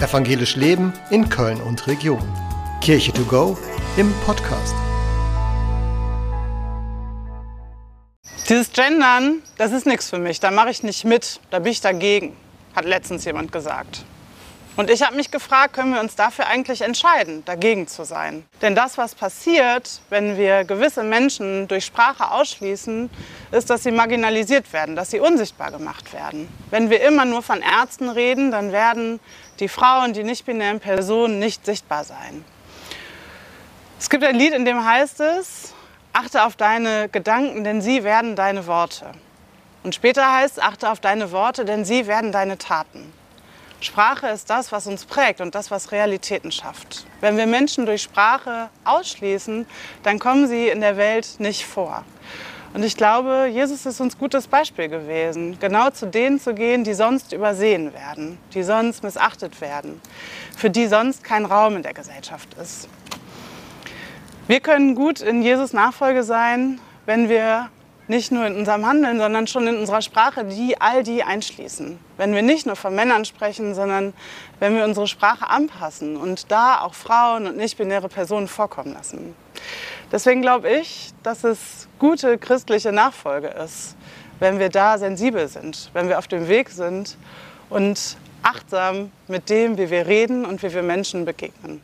Evangelisch Leben in Köln und Region. Kirche to go im Podcast. Dieses Gendern, das ist nichts für mich. Da mache ich nicht mit. Da bin ich dagegen, hat letztens jemand gesagt. Und ich habe mich gefragt, können wir uns dafür eigentlich entscheiden, dagegen zu sein? Denn das, was passiert, wenn wir gewisse Menschen durch Sprache ausschließen, ist, dass sie marginalisiert werden, dass sie unsichtbar gemacht werden. Wenn wir immer nur von Ärzten reden, dann werden die Frauen, die nicht-binären Personen nicht sichtbar sein. Es gibt ein Lied, in dem heißt es, achte auf deine Gedanken, denn sie werden deine Worte. Und später heißt es, achte auf deine Worte, denn sie werden deine Taten. Sprache ist das, was uns prägt und das, was Realitäten schafft. Wenn wir Menschen durch Sprache ausschließen, dann kommen sie in der Welt nicht vor. Und ich glaube, Jesus ist uns gutes Beispiel gewesen, genau zu denen zu gehen, die sonst übersehen werden, die sonst missachtet werden, für die sonst kein Raum in der Gesellschaft ist. Wir können gut in Jesus Nachfolge sein, wenn wir nicht nur in unserem Handeln, sondern schon in unserer Sprache, die all die einschließen. Wenn wir nicht nur von Männern sprechen, sondern wenn wir unsere Sprache anpassen und da auch Frauen und nicht-binäre Personen vorkommen lassen. Deswegen glaube ich, dass es gute christliche Nachfolge ist, wenn wir da sensibel sind, wenn wir auf dem Weg sind und achtsam mit dem, wie wir reden und wie wir Menschen begegnen.